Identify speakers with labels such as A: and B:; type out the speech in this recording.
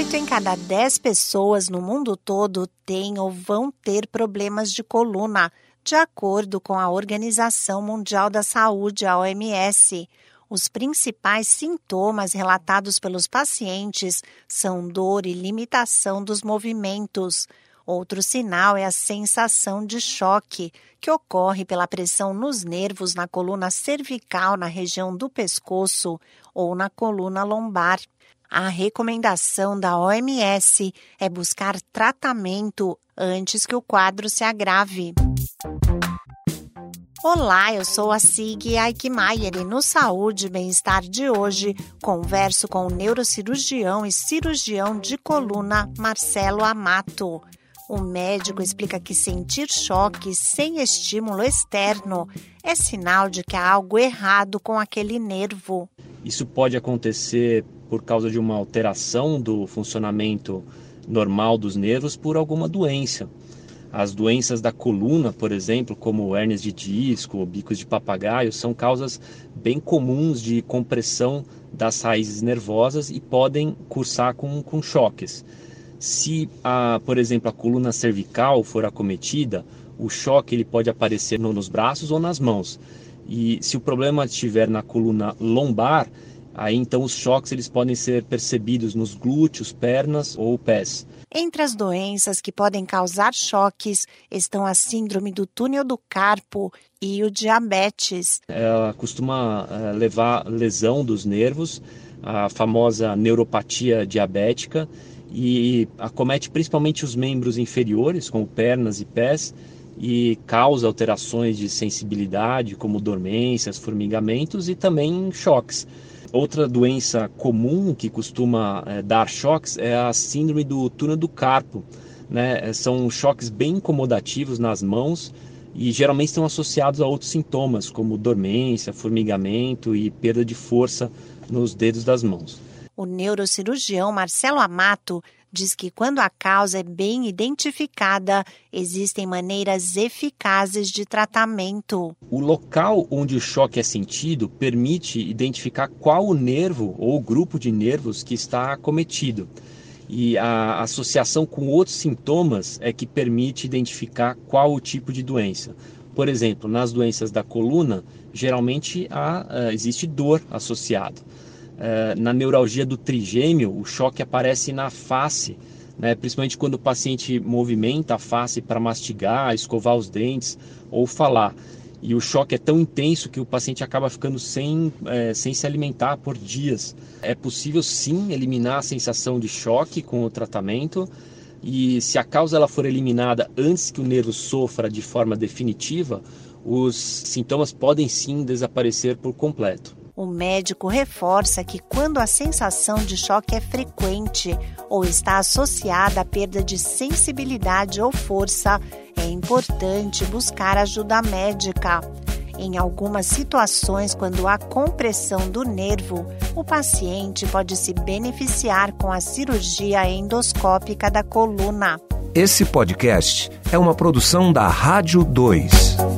A: Oito em cada dez pessoas no mundo todo têm ou vão ter problemas de coluna, de acordo com a Organização Mundial da Saúde, a OMS. Os principais sintomas relatados pelos pacientes são dor e limitação dos movimentos. Outro sinal é a sensação de choque, que ocorre pela pressão nos nervos na coluna cervical, na região do pescoço ou na coluna lombar. A recomendação da OMS é buscar tratamento antes que o quadro se agrave. Olá, eu sou a Sig Aikmaier e no Saúde e Bem-Estar de hoje converso com o neurocirurgião e cirurgião de coluna Marcelo Amato. O médico explica que sentir choque sem estímulo externo é sinal de que há algo errado com aquele nervo.
B: Isso pode acontecer por causa de uma alteração do funcionamento normal dos nervos por alguma doença. As doenças da coluna, por exemplo, como hernias de disco ou bicos de papagaio, são causas bem comuns de compressão das raízes nervosas e podem cursar com, com choques. Se, a, por exemplo, a coluna cervical for acometida, o choque ele pode aparecer no, nos braços ou nas mãos. E se o problema estiver na coluna lombar, Aí então os choques eles podem ser percebidos nos glúteos, pernas ou pés.
A: Entre as doenças que podem causar choques estão a síndrome do túnel do carpo e o diabetes.
B: Ela costuma eh, levar lesão dos nervos, a famosa neuropatia diabética, e acomete principalmente os membros inferiores, como pernas e pés, e causa alterações de sensibilidade, como dormências, formigamentos e também choques. Outra doença comum que costuma é, dar choques é a síndrome do túnel do carpo. Né? São choques bem incomodativos nas mãos e geralmente estão associados a outros sintomas, como dormência, formigamento e perda de força nos dedos das mãos.
A: O neurocirurgião Marcelo Amato diz que quando a causa é bem identificada, existem maneiras eficazes de tratamento.
B: O local onde o choque é sentido permite identificar qual o nervo ou grupo de nervos que está acometido. E a associação com outros sintomas é que permite identificar qual o tipo de doença. Por exemplo, nas doenças da coluna, geralmente há, uh, existe dor associada. Eh, na neuralgia do trigêmeo, o choque aparece na face, né? principalmente quando o paciente movimenta a face para mastigar, escovar os dentes ou falar. E o choque é tão intenso que o paciente acaba ficando sem, é, sem se alimentar por dias. É possível sim eliminar a sensação de choque com o tratamento. E se a causa ela for eliminada antes que o nervo sofra de forma definitiva, os sintomas podem sim desaparecer por completo.
A: O médico reforça que quando a sensação de choque é frequente ou está associada à perda de sensibilidade ou força, é importante buscar ajuda médica. Em algumas situações, quando há compressão do nervo, o paciente pode se beneficiar com a cirurgia endoscópica da coluna.
C: Esse podcast é uma produção da Rádio 2.